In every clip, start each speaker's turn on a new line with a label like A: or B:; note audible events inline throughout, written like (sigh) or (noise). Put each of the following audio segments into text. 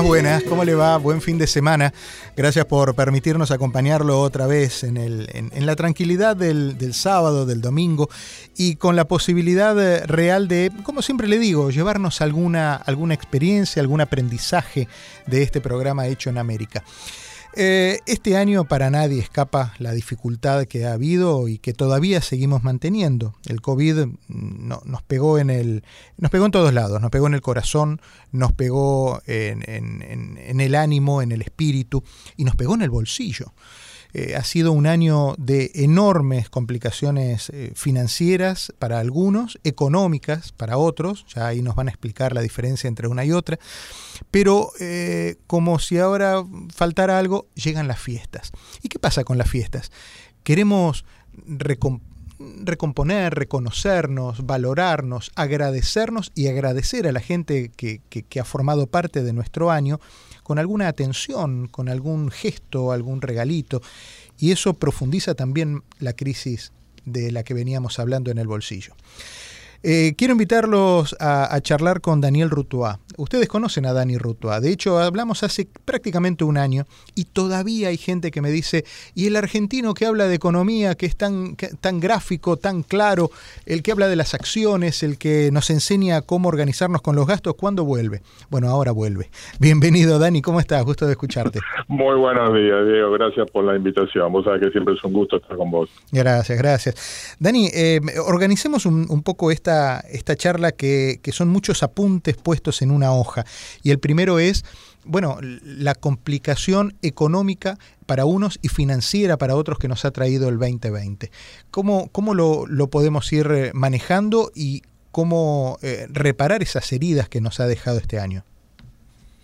A: Buenas. ¿Cómo le va? Buen fin de semana. Gracias por permitirnos acompañarlo otra vez en, el, en, la tranquilidad del, del, sábado, del domingo y con la posibilidad eh, real de, como siempre le digo, llevarnos alguna, alguna experiencia, algún aprendizaje de este programa hecho en América. Eh, este año para nadie escapa la dificultad que ha habido y que todavía seguimos manteniendo. El COVID mm, nos pegó en el, nos pegó en todos lados, nos pegó en el corazón, nos pegó en, en el ánimo, en el espíritu y nos pegó en el bolsillo. Eh, ha sido un año de enormes complicaciones eh, financieras para algunos, económicas para otros, ya ahí nos van a explicar la diferencia entre una y otra, pero eh, como si ahora faltara algo, llegan las fiestas. ¿Y qué pasa con las fiestas? Queremos recomponer, reconocernos, valorarnos, agradecernos y agradecer a la gente que, que ha formado parte de nuestro año con alguna atención, con algún gesto, algún regalito, y eso profundiza también la crisis de la que veníamos hablando en el bolsillo. Eh, quiero invitarlos a, charlar con Daniel Rutua. Ustedes conocen a Dani Rutua. De hecho, hablamos hace prácticamente un año y todavía hay gente que me dice, ¿y el argentino que habla de economía, que es tan, tan gráfico, tan claro, el que habla de las acciones, el que nos enseña cómo organizarnos con los gastos, ¿cuándo vuelve? Bueno, ahora vuelve. Bienvenido, Dani. ¿Cómo estás? Gusto de escucharte. (laughs)
B: Muy buenos días, Diego. Gracias por la invitación. Vos sabés que siempre es un gusto estar con vos.
A: Gracias, gracias. Dani, eh, organicemos un, un poco esta esta, charla que, son muchos apuntes puestos en una hoja. Y el primero es, bueno, la complicación económica para unos y financiera para otros que nos ha traído el 2020. ¿Cómo, cómo lo, podemos ir eh, manejando y cómo eh, reparar esas heridas que nos ha dejado este año?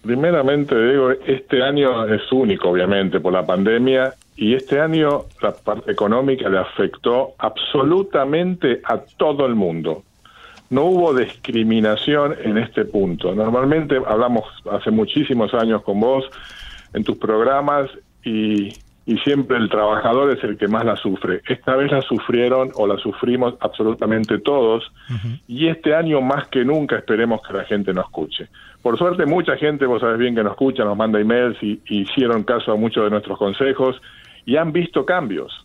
B: Primeramente, digo, este año es único, obviamente, por la pandemia y este año la parte económica le afectó absolutamente a todo el mundo no hubo discriminación en este punto. Normalmente hablamos hace muchísimos años con vos en tus programas y, siempre el trabajador es el que más la sufre. Esta vez la sufrieron o la sufrimos absolutamente todos y este año más que nunca esperemos que la gente nos escuche. Por suerte mucha gente, vos sabés bien que nos escucha, nos manda emails y, y hicieron caso a muchos de nuestros consejos y han visto cambios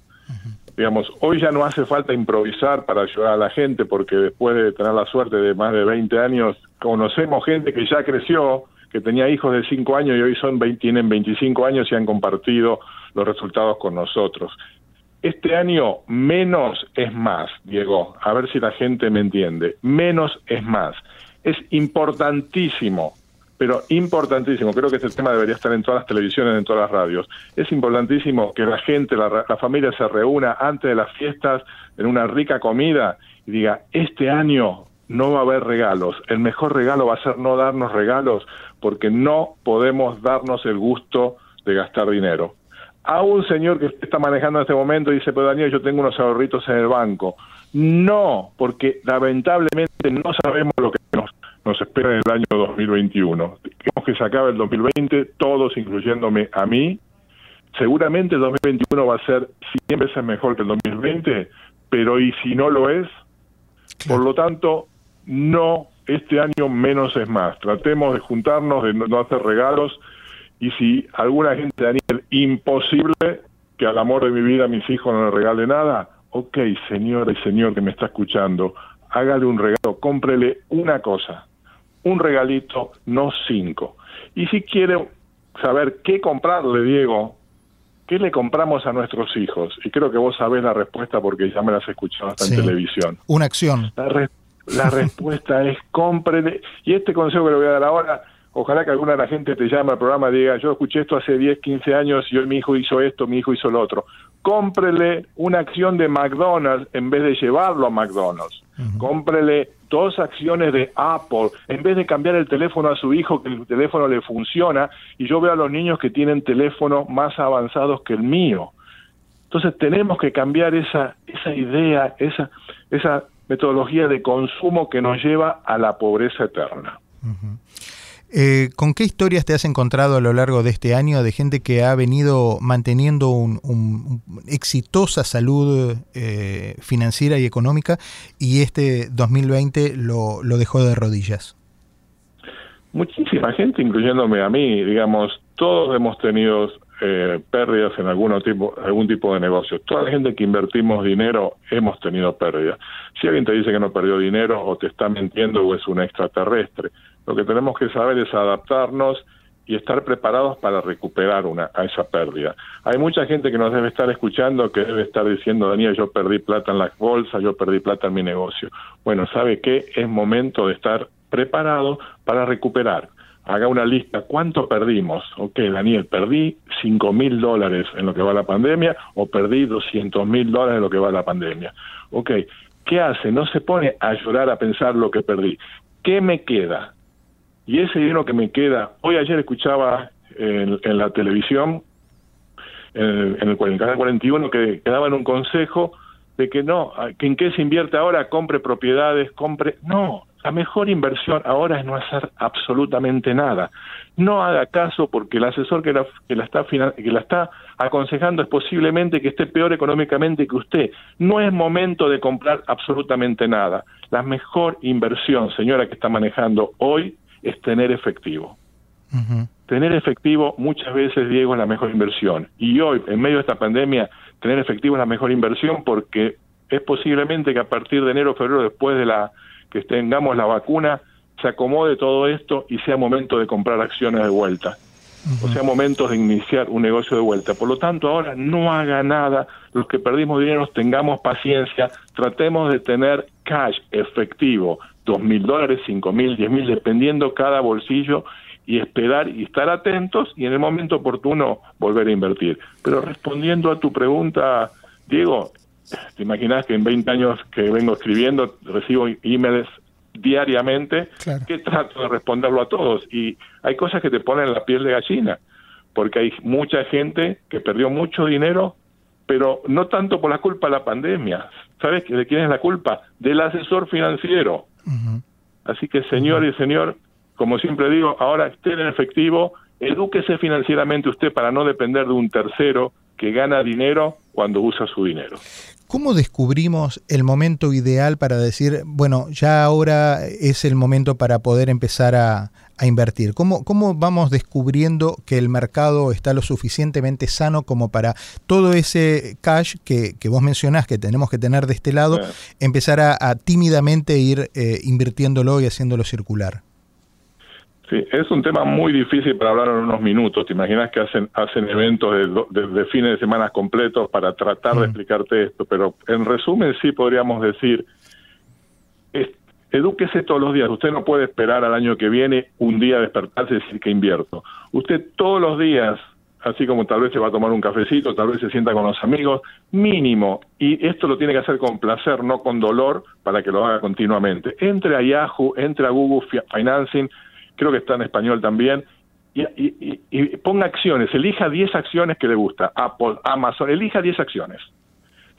B: digamos, hoy ya no hace falta improvisar para ayudar a la gente, porque después de tener la suerte de más de 20 años, conocemos gente que ya creció, que tenía hijos de 5 años y hoy son tienen 25 años y han compartido los resultados con nosotros. Este año menos es más, Diego, a ver si la gente me entiende, menos es más. Es importantísimo pero importantísimo, creo que este tema debería estar en todas las televisiones, en todas las radios. Es importantísimo que la gente, la, familia se reúna antes de las fiestas en una rica comida y diga, este año no va a haber regalos, el mejor regalo va a ser no darnos regalos porque no podemos darnos el gusto de gastar dinero. A un señor que está manejando en este momento dice, pero Daniel, yo tengo unos ahorritos en el banco. No, porque lamentablemente no sabemos lo que nos espera en el año 2021. Queremos que se acabe el 2020, todos, incluyéndome a mí. Seguramente el 2021 va a ser 100 veces mejor que el 2020, pero ¿y si no lo es? Por lo tanto, no, este año menos es más. Tratemos de juntarnos, de no hacer regalos, y si alguna gente, Daniel, imposible que al amor de mi vida mis hijos no le regale nada, ok, señora y señor que me está escuchando, hágale un regalo, cómprele una cosa, un regalito, no cinco. Y si quiere saber qué comprarle, Diego, ¿qué le compramos a nuestros hijos? Y creo que vos sabés la respuesta porque ya me las escuchado hasta en televisión.
A: Una acción.
B: La, respuesta es compre. Y este consejo que le voy a dar ahora, ojalá que alguna de la gente te llame al programa y diga, yo escuché esto hace 10, 15 años y hoy mi hijo hizo esto, mi hijo hizo lo otro. Cómprele una acción de McDonald's en vez de llevarlo a McDonald's. Cómprele dos acciones de Apple, en vez de cambiar el teléfono a su hijo, que el teléfono le funciona, y yo veo a los niños que tienen teléfonos más avanzados que el mío. Entonces tenemos que cambiar esa, esa idea, esa, esa metodología de consumo que nos lleva a la pobreza eterna.
A: Eh, ¿Con qué historias te has encontrado a lo largo de este año de gente que ha venido manteniendo una un, exitosa salud eh, financiera y económica y este 2020 lo, dejó de rodillas?
B: Muchísima gente, incluyéndome a mí, digamos, todos hemos tenido eh, pérdidas en algún tipo, algún tipo de negocio. Toda la gente que invertimos dinero hemos tenido pérdidas. Si alguien te dice que no perdió dinero o te está mintiendo o es un extraterrestre, lo que tenemos que saber es adaptarnos y estar preparados para recuperar una, a esa pérdida. Hay mucha gente que nos debe estar escuchando que debe estar diciendo, Daniel, yo perdí plata en la bolsa, yo perdí plata en mi negocio. Bueno, ¿sabe qué? Es momento de estar preparado para recuperar. Haga una lista, ¿cuánto perdimos? Ok, Daniel, perdí 5 mil dólares en lo que va la pandemia o perdí 200 mil dólares en lo que va la pandemia. Ok, ¿qué hace? No se pone a llorar a pensar lo que perdí. ¿Qué me queda? Y ese dinero que me queda, hoy ayer escuchaba en, la televisión, en el, en el, canal 41, que, que daban un consejo de que no, que en qué se invierte ahora, compre propiedades, compre... No, la mejor inversión ahora es no hacer absolutamente nada. No haga caso porque el asesor que la, que la, está, que la está aconsejando es posiblemente que esté peor económicamente que usted. No es momento de comprar absolutamente nada. La mejor inversión, señora, que está manejando hoy es tener efectivo. Tener efectivo muchas veces, Diego, es la mejor inversión. Y hoy, en medio de esta pandemia, tener efectivo es la mejor inversión porque es posiblemente que a partir de enero o febrero, después de la que tengamos la vacuna, se acomode todo esto y sea momento de comprar acciones de vuelta. O sea, momento de iniciar un negocio de vuelta. Por lo tanto, ahora no haga nada. Los que perdimos dinero, tengamos paciencia. Tratemos de tener cash efectivo dos mil dólares, cinco mil, diez mil, dependiendo cada bolsillo y esperar y estar atentos y en el momento oportuno volver a invertir. Pero respondiendo a tu pregunta, Diego, te imaginas que en 20 años que vengo escribiendo recibo emails diariamente que trato de responderlo a todos y hay cosas que te ponen la piel de gallina porque hay mucha gente que perdió mucho dinero pero no tanto por la culpa de la pandemia. ¿Sabes de quién es la culpa? Del asesor financiero. Así que, señor y señor, como siempre digo, ahora esté en efectivo, edúquese financieramente usted para no depender de un tercero que gana dinero cuando usa su dinero.
A: ¿Cómo descubrimos el momento ideal para decir, bueno, ya ahora es el momento para poder empezar a, invertir? ¿Cómo, ¿Cómo vamos descubriendo que el mercado está lo suficientemente sano como para todo ese cash que, que vos mencionás que tenemos que tener de este lado, empezar a, tímidamente ir eh, invirtiéndolo y haciéndolo circular?
B: Sí, es un tema muy difícil para hablar en unos minutos. Te imaginas que hacen hacen eventos de, fines de semana completos para tratar de mm. explicarte esto, pero en resumen sí podríamos decir, edúquese todos los días. Usted no puede esperar al año que viene un día despertarse y decir que invierto. Usted todos los días, así como tal vez se va a tomar un cafecito, tal vez se sienta con los amigos, mínimo, y esto lo tiene que hacer con placer, no con dolor, para que lo haga continuamente. Entre a Yahoo, entre a Google Financing, creo que está en español también, y, ponga acciones, elija 10 acciones que le gusta, Apple, Amazon, elija 10 acciones.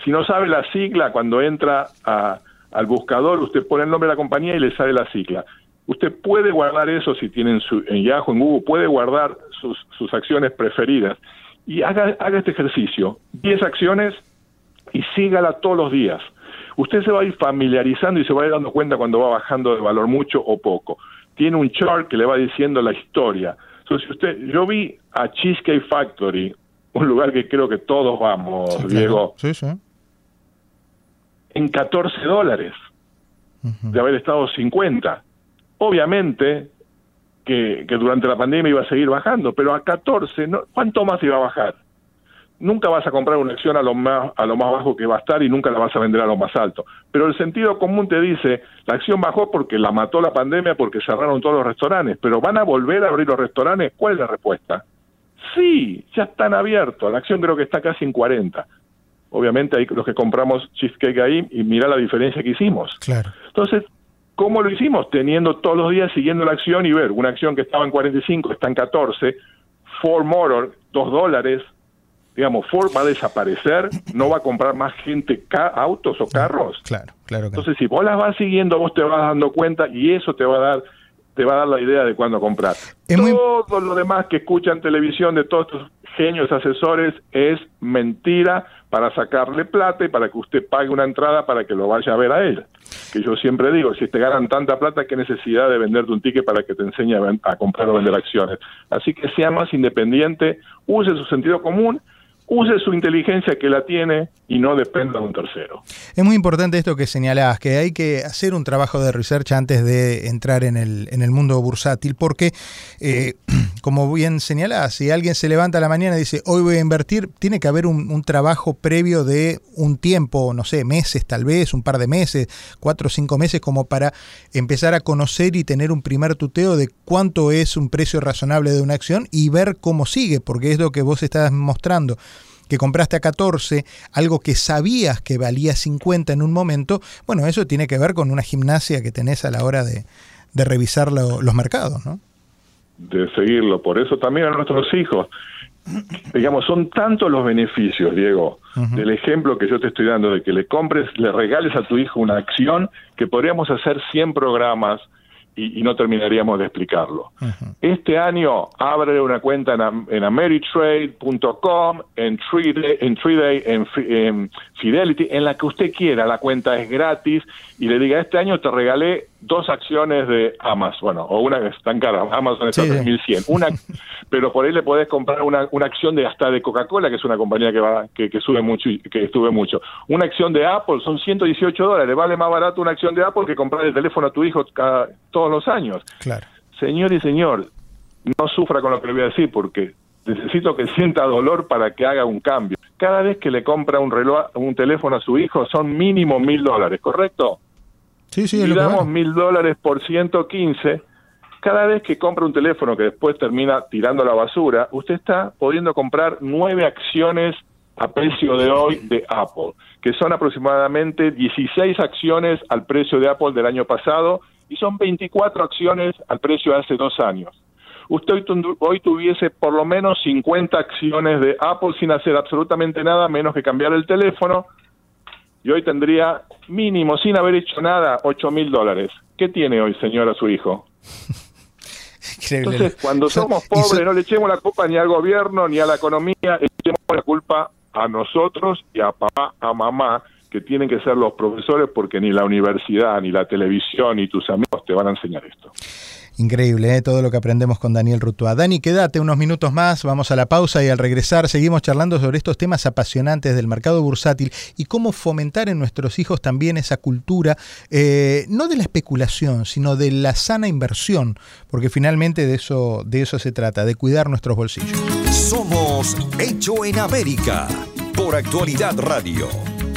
B: Si no sabe la sigla, cuando entra al buscador, usted pone el nombre de la compañía y le sale la sigla. Usted puede guardar eso si tiene en, su, en Yahoo, en Google, puede guardar sus, sus acciones preferidas y haga, haga este ejercicio, 10 acciones y sígala todos los días. Usted se va a ir familiarizando y se va a ir dando cuenta cuando va bajando de valor mucho o poco tiene un chart que le va diciendo la historia. Entonces, usted, yo vi a Cheesecake Factory, un lugar que creo que todos vamos, Diego, en 14 dólares, de haber estado 50. Obviamente que, que, durante la pandemia iba a seguir bajando, pero a 14, ¿no? ¿cuánto más iba a bajar? Nunca vas a comprar una acción a lo más a lo más bajo que va a estar y nunca la vas a vender a lo más alto. Pero el sentido común te dice, la acción bajó porque la mató la pandemia porque cerraron todos los restaurantes, pero van a volver a abrir los restaurantes, ¿cuál es la respuesta? Sí, ya están abiertos, la acción creo que está casi en 40. Obviamente hay los que compramos cheesecake ahí y mira la diferencia que hicimos.
A: Claro.
B: Entonces, ¿cómo lo hicimos? Teniendo todos los días siguiendo la acción y ver, una acción que estaba en 45 está en 14, Ford Motor, 2 dólares, digamos, Ford va a desaparecer, no va a comprar más gente autos o carros.
A: Claro, claro.
B: Entonces, si vos las vas siguiendo, vos te vas dando cuenta y eso te va a dar te va a dar la idea de cuándo comprar. Todo lo demás que escuchan televisión de todos estos genios asesores es mentira para sacarle plata y para que usted pague una entrada para que lo vaya a ver a él. Que yo siempre digo, si te ganan tanta plata, ¿qué necesidad de venderte un ticket para que te enseñe a, a comprar o vender acciones? Así que sea más independiente, use su sentido común use su inteligencia que la tiene y no dependa de un tercero.
A: Es muy importante esto que señalabas, que hay que hacer un trabajo de research antes de entrar en el, en el mundo bursátil, porque, eh, (clears throat) como bien señalabas, si alguien se levanta a la mañana y dice, hoy voy a invertir, tiene que haber un, un, trabajo previo de un tiempo, no sé, meses tal vez, un par de meses, cuatro o cinco meses, como para empezar a conocer y tener un primer tuteo de cuánto es un precio razonable de una acción y ver cómo sigue, porque es lo que vos estás mostrando que compraste a 14, algo que sabías que valía 50 en un momento, bueno, eso tiene que ver con una gimnasia que tenés a la hora de, revisar los mercados, ¿no?
B: De seguirlo. Por eso también a nuestros hijos, digamos, son tantos los beneficios, Diego, del ejemplo que yo te estoy dando, de que le compres, le regales a tu hijo una acción, que podríamos hacer 100 programas y, no terminaríamos de explicarlo. Este año abre una cuenta en, en ameritrade.com, en Treeday, en, Treeday en, Fidelity, en la que usted quiera. La cuenta es gratis y le diga, este año te regalé dos acciones de Amazon, bueno, o una que están caras, Amazon está en 3100, una, (laughs) pero por ahí le podés comprar una, una acción de hasta de Coca-Cola, que es una compañía que va que, que sube mucho que sube mucho. Una acción de Apple son 118 dólares, vale más barato una acción de Apple que comprar el teléfono a tu hijo cada, todos los años.
A: Claro.
B: Señor y señor, no sufra con lo que le voy a decir porque necesito que sienta dolor para que haga un cambio. Cada vez que le compra un reloj, un teléfono a su hijo son mínimo mil dólares, ¿correcto?
A: Sí, sí,
B: y damos mil dólares por 115. Cada vez que compra un teléfono que después termina tirando a la basura, usted está pudiendo comprar nueve acciones a precio de hoy de Apple, que son aproximadamente 16 acciones al precio de Apple del año pasado y son 24 acciones al precio de hace dos años. Usted hoy tuviese por lo menos 50 acciones de Apple sin hacer absolutamente nada menos que cambiar el teléfono, y hoy tendría mínimo, sin haber hecho nada, 8 mil dólares. ¿Qué tiene hoy, señora, su hijo? (laughs) Entonces, cuando somos pobres, no le echemos la culpa ni al gobierno ni a la economía, echemos la culpa a nosotros y a papá, a mamá, que tienen que ser los profesores porque ni la universidad, ni la televisión, ni tus amigos te van a enseñar esto.
A: Increíble ¿eh? todo lo que aprendemos con Daniel Rutua. Dani, quédate unos minutos más, vamos a la pausa y al regresar seguimos charlando sobre estos temas apasionantes del mercado bursátil y cómo fomentar en nuestros hijos también esa cultura, eh, no de la especulación, sino de la sana inversión, porque finalmente de eso, de eso se trata, de cuidar nuestros bolsillos.
C: Somos Hecho en América por Actualidad Radio,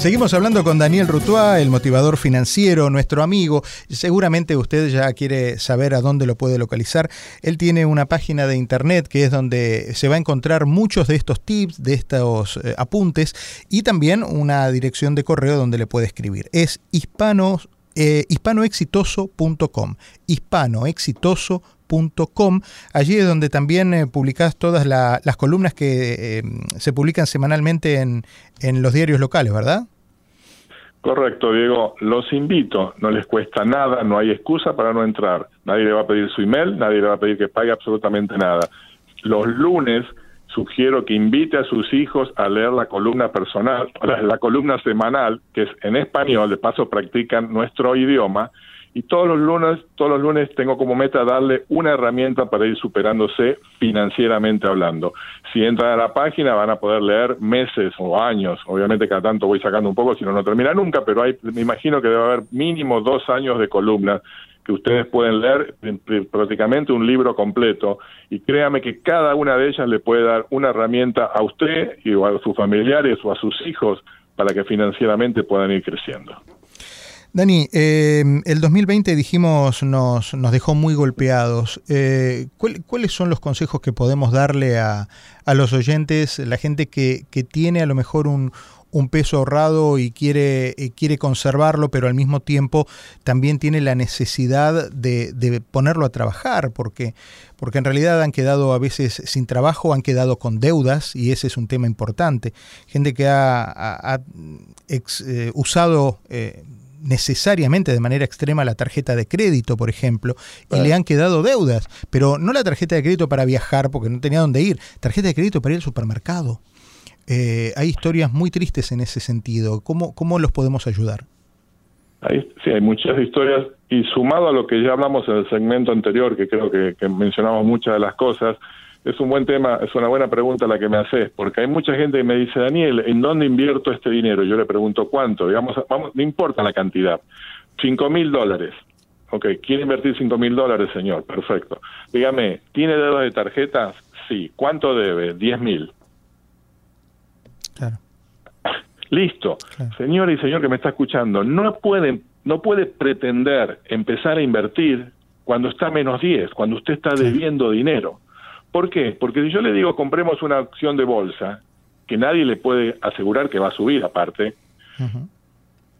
A: Seguimos hablando con Daniel Rutua, el motivador financiero, nuestro amigo. Seguramente usted ya quiere saber a dónde lo puede localizar. Él tiene una página de internet que es donde se va a encontrar muchos de estos tips, de estos eh, apuntes y también una dirección de correo donde le puede escribir. Es hispano, eh, hispanoexitoso.com. Hispanoexitoso.com. Allí es donde también eh, publicás todas las columnas que se publican semanalmente en, en los diarios locales, ¿verdad?
B: Correcto, Diego. Los invito, no les cuesta nada, no hay excusa para no entrar. Nadie le va a pedir su email, nadie le va a pedir que pague absolutamente nada. Los lunes sugiero que invite a sus hijos a leer la columna personal, la, columna semanal, que es en español, de paso practican nuestro idioma, y todos los lunes, todos los lunes tengo como meta darle una herramienta para ir superándose financieramente hablando. Si entran a la página van a poder leer meses o años, obviamente cada tanto voy sacando un poco, si no no termina nunca, pero hay, me imagino que debe haber mínimo dos años de columnas que ustedes pueden leer prácticamente un libro completo y créame que cada una de ellas le puede dar una herramienta a usted y a sus familiares o a sus hijos para que financieramente puedan ir creciendo.
A: Dani, eh, el 2020 dijimos nos, nos dejó muy golpeados. Eh, ¿Cuáles son los consejos que podemos darle a, a los oyentes, la gente que, que tiene a lo mejor un, un peso ahorrado y quiere, eh, quiere conservarlo, pero al mismo tiempo también tiene la necesidad de, de, ponerlo a trabajar, porque, porque en realidad han quedado a veces sin trabajo, han quedado con deudas, y ese es un tema importante. Gente que ha, ha, eh, usado... Necesariamente de manera extrema la tarjeta de crédito, por ejemplo, y le han quedado deudas, pero no la tarjeta de crédito para viajar porque no tenía dónde ir, tarjeta de crédito para ir al supermercado. Eh, hay historias muy tristes en ese sentido. ¿Cómo, cómo los podemos ayudar?
B: sí, hay muchas historias y sumado a lo que ya hablamos en el segmento anterior, que creo que, que, mencionamos muchas de las cosas, es un buen tema, es una buena pregunta la que me haces, porque hay mucha gente que me dice, Daniel, ¿en dónde invierto este dinero? Yo le pregunto, ¿cuánto? Digamos, vamos, no importa la cantidad, cinco mil dólares. Ok, ¿quiere invertir cinco mil dólares, señor? Perfecto. Dígame, ¿tiene deudas de tarjetas? Sí. ¿Cuánto debe? Diez mil. (laughs) Listo. Señor y señor que me está escuchando, no puede, no puede pretender empezar a invertir cuando está menos 10, cuando usted está debiendo dinero. ¿Por qué? Porque si yo le digo compremos una acción de bolsa, que nadie le puede asegurar que va a subir aparte,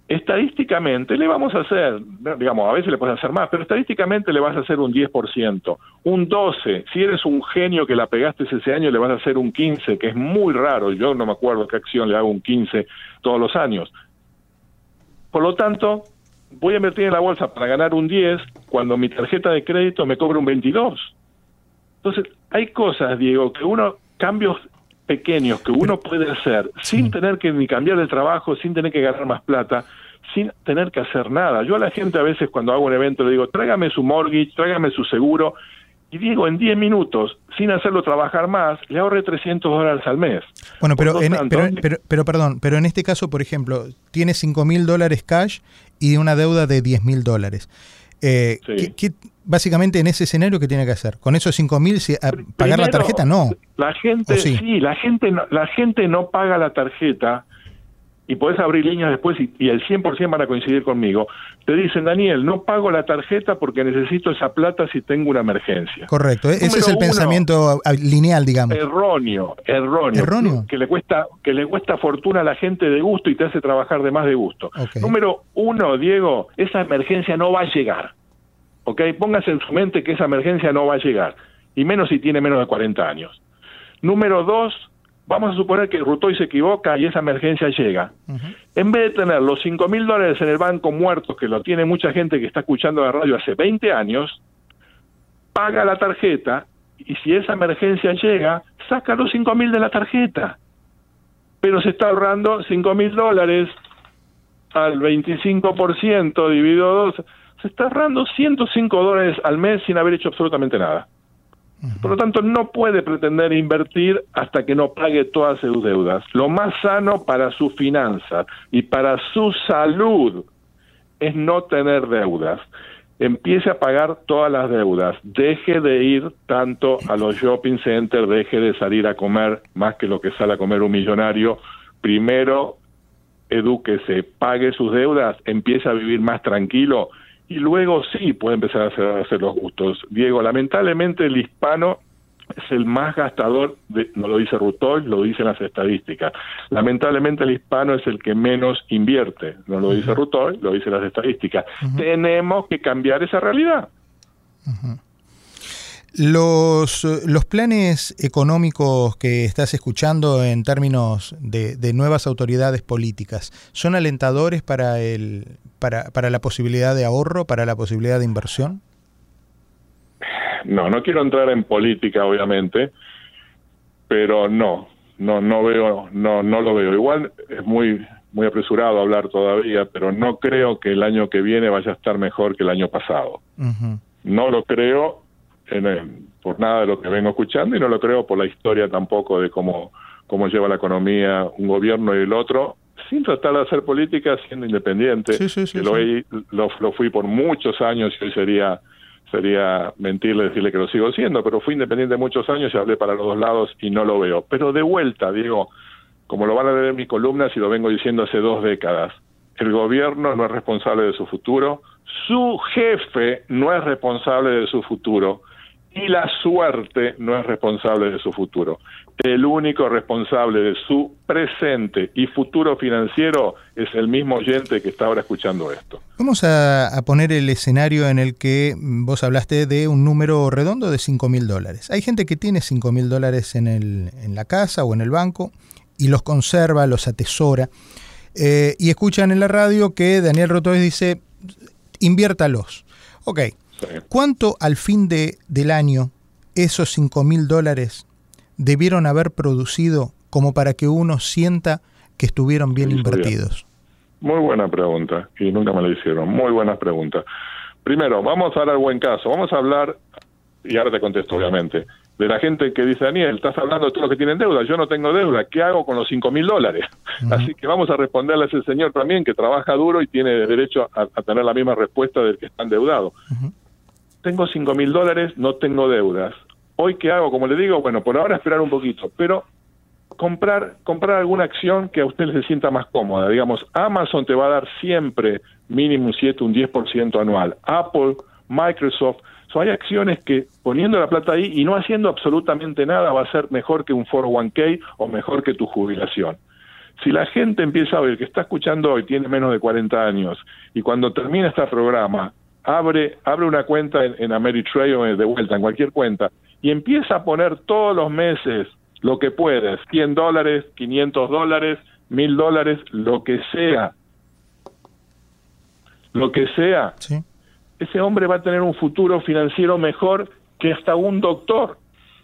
B: estadísticamente le vamos a hacer, digamos, a veces le puedes hacer más, pero estadísticamente le vas a hacer un 10%, un 12%, si eres un genio que la pegaste ese año le vas a hacer un 15%, que es muy raro, yo no me acuerdo qué acción le hago un 15% todos los años. Por lo tanto, voy a invertir en la bolsa para ganar un 10 cuando mi tarjeta de crédito me cobra un 22. Entonces, hay cosas, Diego, que uno, cambios pequeños que uno puede hacer sin tener que ni cambiar de trabajo, sin tener que ganar más plata, sin tener que hacer nada. Yo a la gente a veces cuando hago un evento le digo, tráigame su mortgage, tráigame su seguro, y digo, en 10 minutos, sin hacerlo trabajar más, le ahorre 300 dólares al mes.
A: Bueno, pero, en, pero, pero, pero, perdón, pero en este caso, por ejemplo, tiene 5 mil dólares cash y una deuda de 10 mil dólares. Eh, ¿qué, básicamente en ese escenario qué tiene que hacer? ¿Con esos 5 mil pagar la tarjeta? No.
B: La gente, sí? la gente, no, la gente no paga la tarjeta y podés abrir líneas después y, el 100% van a coincidir conmigo. Te dicen, Daniel, no pago la tarjeta porque necesito esa plata si tengo una emergencia.
A: Correcto, e-, ese es el pensamiento lineal, digamos.
B: Erróneo, erróneo.
A: Erróneo.
B: Que le cuesta, que le cuesta fortuna a la gente de gusto y te hace trabajar de más de gusto. Número uno, Diego, esa emergencia no va a llegar. ¿Ok? Póngase en su mente que esa emergencia no va a llegar. Y menos si tiene menos de 40 años. Número dos, Vamos a suponer que Rutoy se equivoca y esa emergencia llega. En vez de tener los 5 mil dólares en el banco muertos, que lo tiene mucha gente que está escuchando la radio hace 20 años, paga la tarjeta y si esa emergencia llega, saca los 5 mil de la tarjeta. Pero se está ahorrando 5 mil dólares al 25% dividido 2, se está ahorrando 105 dólares al mes sin haber hecho absolutamente nada. Por lo tanto, no puede pretender invertir hasta que no pague todas sus deudas. Lo más sano para su finanza y para su salud es no tener deudas. Empiece a pagar todas las deudas. Deje de ir tanto a los shopping centers, deje de salir a comer más que lo que sale a comer un millonario. Primero, edúquese, pague sus deudas, empiece a vivir más tranquilo y luego sí puede empezar a hacer, los gustos. Diego, lamentablemente el hispano es el más gastador, no lo dice Rutoy, lo dicen las estadísticas. Lamentablemente el hispano es el que menos invierte, no lo dice Rutoy, lo dicen las estadísticas. Tenemos que cambiar esa realidad.
A: Los, los, planes económicos que estás escuchando en términos de, de, nuevas autoridades políticas, ¿son alentadores para, el, para, para la posibilidad de ahorro, para la posibilidad de inversión?
B: No, no quiero entrar en política, obviamente, pero no, no, no veo, no, no lo veo. Igual es muy, muy apresurado hablar todavía, pero no creo que el año que viene vaya a estar mejor que el año pasado. No lo creo en por nada de lo que vengo escuchando y no lo creo por la historia tampoco de cómo, cómo lleva la economía un gobierno y el otro, sin tratar de hacer política siendo independiente. lo, lo, fui por muchos años y hoy sería sería mentirle decirle que lo sigo siendo, pero fui independiente muchos años y hablé para los dos lados y no lo veo. Pero de vuelta, digo, como lo van a leer en mis columnas y lo vengo diciendo hace dos décadas, el gobierno no es responsable de su futuro, su jefe no es responsable de su futuro y la suerte no es responsable de su futuro. El único responsable de su presente y futuro financiero es el mismo oyente que está ahora escuchando esto.
A: Vamos a, poner el escenario en el que vos hablaste de un número redondo de 5 mil dólares. Hay gente que tiene 5 mil dólares en, en la casa o en el banco y los conserva, los atesora. Eh, y escuchan en la radio que Daniel Rotoes dice, inviértalos. Ok, ¿cuánto al fin de, del año esos 5 mil dólares debieron haber producido como para que uno sienta que estuvieron bien invertidos?
B: Muy buena pregunta, y nunca me la hicieron. Muy buena pregunta. Primero, vamos a dar al buen caso. Vamos a hablar, y ahora te contesto, obviamente de la gente que dice, Daniel, estás hablando de todos los que tienen deuda, yo no tengo deuda, ¿qué hago con los cinco mil dólares? Así que vamos a responderle a ese señor también que trabaja duro y tiene derecho a, tener la misma respuesta del que está endeudado. Tengo cinco mil dólares, no tengo deudas. Hoy, ¿qué hago? Como le digo, bueno, por ahora esperar un poquito, pero comprar, comprar alguna acción que a usted se sienta más cómoda. Digamos, Amazon te va a dar siempre mínimo un 7, un 10% anual. Apple, Microsoft, So, hay acciones que poniendo la plata ahí y no haciendo absolutamente nada va a ser mejor que un 401k o mejor que tu jubilación. Si la gente empieza a ver que está escuchando hoy tiene menos de 40 años y cuando termina este programa abre, abre una cuenta en, en Ameritrade o de vuelta, en cualquier cuenta, y empieza a poner todos los meses lo que puedes, 100 dólares, 500 dólares, 1000 dólares, lo que sea, lo que sea, sí. Ese hombre va a tener un futuro financiero mejor que hasta un doctor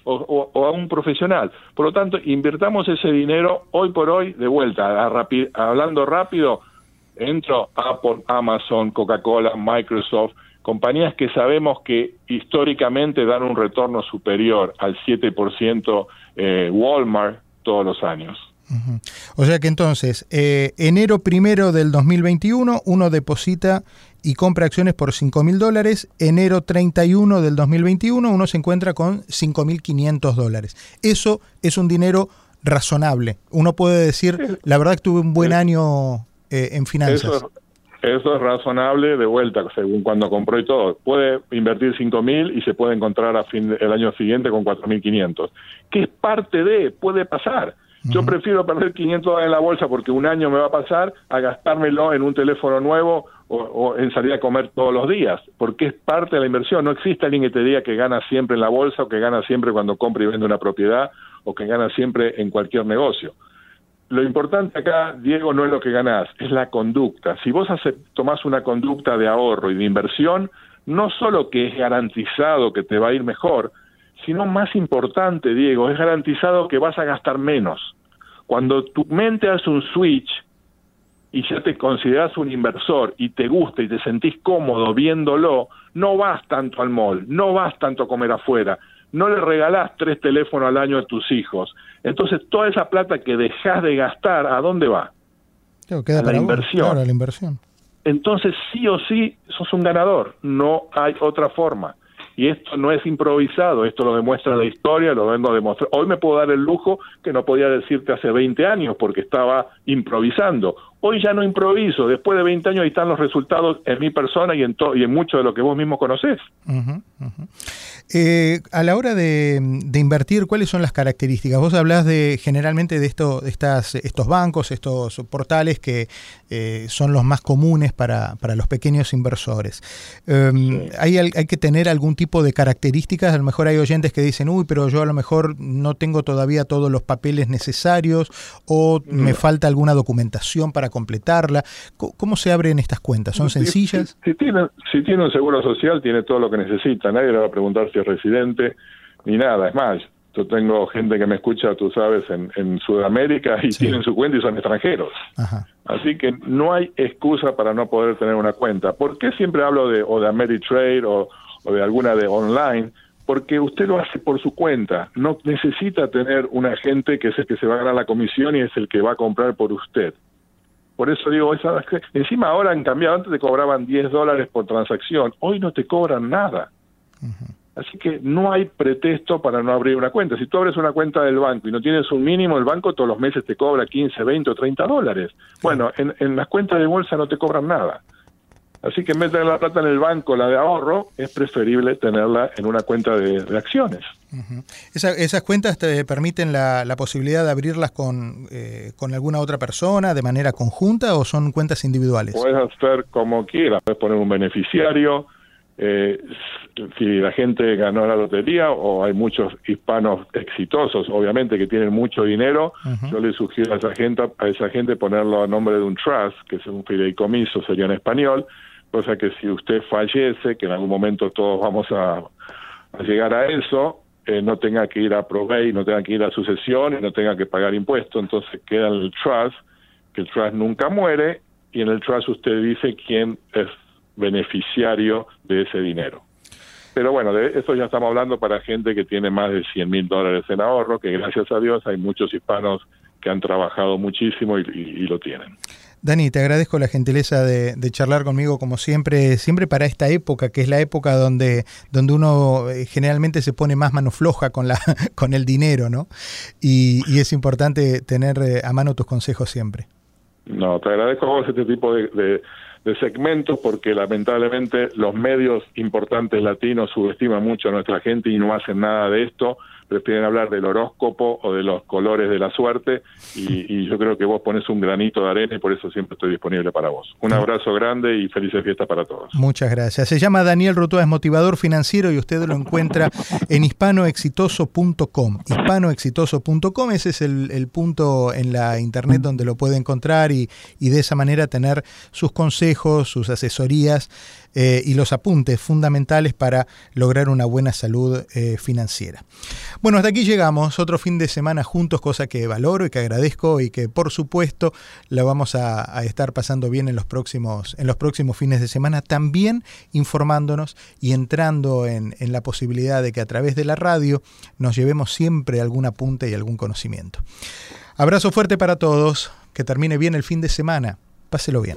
B: o, a un profesional. Por lo tanto, invirtamos ese dinero hoy por hoy de vuelta, hablando rápido, entro Apple, Amazon, Coca-Cola, Microsoft, compañías que sabemos que históricamente dan un retorno superior al 7% eh, Walmart todos los años.
A: O sea que entonces, eh, enero primero del 2021, uno deposita y compra acciones por 5 mil dólares. Enero 31 del 2021 uno se encuentra con 5 mil 500 dólares. Eso es un dinero razonable. Uno puede decir, la verdad que tuve un buen año eh, en finanzas.
B: Eso, es razonable de vuelta, según cuando compró y todo. Puede invertir 5 mil y se puede encontrar a fin el año siguiente con 4.500. Que es parte de, puede pasar. Yo prefiero perder 500 dólares en la bolsa porque un año me va a pasar a gastármelo en un teléfono nuevo o, en salir a comer todos los días, porque es parte de la inversión. No existe alguien que te diga que gana siempre en la bolsa o que gana siempre cuando compra y vende una propiedad o que gana siempre en cualquier negocio. Lo importante acá, Diego, no es lo que ganás, es la conducta. Si vos tomás una conducta de ahorro y de inversión, no solo que es garantizado que te va a ir mejor, sino más importante, Diego, es garantizado que vas a gastar menos. Cuando tu mente hace un switch y ya te consideras un inversor y te gusta y te sentís cómodo viéndolo, no vas tanto al mall, no vas tanto a comer afuera, no le regalás tres teléfonos al año a tus hijos. Entonces, toda esa plata que dejas de gastar, ¿a dónde va?
A: queda a la inversión. la inversión.
B: Entonces, sí o sí, sos un ganador. No hay otra forma. Y esto no es improvisado, esto lo demuestra la historia, lo vengo a demostrar. Hoy me puedo dar el lujo que no podía decirte hace 20 años porque estaba improvisando. Hoy ya no improviso, después de 20 años ahí están los resultados en mi persona y en, y en mucho de lo que vos mismo conocés.
A: Eh, a la hora de, invertir, ¿cuáles son las características? Vos hablás de generalmente de, esto, de estas, estos bancos, estos portales que eh, son los más comunes para, los pequeños inversores. Em, ¿hay, ¿hay, que tener algún tipo de características? A lo mejor hay oyentes que dicen, uy, pero yo a lo mejor no tengo todavía todos los papeles necesarios o me falta alguna documentación para completarla. ¿Cómo, se abren estas cuentas? ¿Son sencillas?
B: Si, tiene, si tiene un seguro social, tiene todo lo que necesita. Nadie le va a preguntar si es residente ni nada. Es más, Yo tengo gente que me escucha, tú sabes, en, Sudamérica y tienen su cuenta y son extranjeros. Así que no hay excusa para no poder tener una cuenta. ¿Por qué siempre hablo de o de Ameritrade o, o de alguna de online? Porque usted lo hace por su cuenta. No necesita tener un agente que es el que se va a ganar la comisión y es el que va a comprar por usted. Por eso digo, esa, encima ahora han cambiado, antes te cobraban 10 dólares por transacción, hoy no te cobran nada. Así que no hay pretexto para no abrir una cuenta. Si tú abres una cuenta del banco y no tienes un mínimo, el banco todos los meses te cobra 15, 20 o 30 dólares. Bueno, en, en las cuentas de bolsa no te cobran nada. Así que en vez de tener la plata en el banco, la de ahorro, es preferible tenerla en una cuenta de, acciones.
A: ¿Esas cuentas te permiten la, posibilidad de abrirlas con, eh, con alguna otra persona de manera conjunta o son cuentas individuales?
B: Puedes hacer como quieras, puedes poner un beneficiario, eh, si la gente ganó la lotería o hay muchos hispanos exitosos, obviamente que tienen mucho dinero, yo le sugiero a esa gente a esa gente ponerlo a nombre de un trust, que es un fideicomiso, sería en español, cosa que si usted fallece, que en algún momento todos vamos a, llegar a eso, eh, no tenga que ir a probate, no tenga que ir a sucesión y no tenga que pagar impuestos, entonces queda en el trust, que el trust nunca muere y en el trust usted dice quién es beneficiario de ese dinero. Pero bueno, de eso ya estamos hablando para gente que tiene más de 100 mil dólares en ahorro, que gracias a Dios hay muchos hispanos que han trabajado muchísimo y, lo tienen.
A: Dani, te agradezco la gentileza de, charlar conmigo como siempre, siempre para esta época, que es la época donde, donde uno eh, generalmente se pone más mano floja con, la, (laughs) con el dinero, ¿no? Y, es importante tener eh, a mano tus consejos siempre.
B: No, te agradezco a vos este tipo de de segmentos porque lamentablemente los medios importantes latinos subestiman mucho a nuestra gente y no hacen nada de esto prefieren hablar del horóscopo o de los colores de la suerte y, (laughs) yo creo que vos pones un granito de arena y por eso siempre estoy disponible para vos. Un abrazo grande y felices fiestas para todos.
A: Muchas gracias. Se llama Daniel Rotua, es motivador financiero y usted lo encuentra (laughs) en hispanoexitoso.com. Hispanoexitoso.com, ese es el, punto en la internet donde lo puede encontrar y, y de esa manera tener sus consejos, sus asesorías eh, y los apuntes fundamentales para lograr una buena salud eh, financiera. Bueno, hasta aquí llegamos, otro fin de semana juntos, cosa que valoro y que agradezco y que por supuesto la vamos a, estar pasando bien en los, próximos, en los próximos fines de semana, también informándonos y entrando en, en la posibilidad de que a través de la radio nos llevemos siempre algún apunte y algún conocimiento. Abrazo fuerte para todos, que termine bien el fin de semana, páselo bien.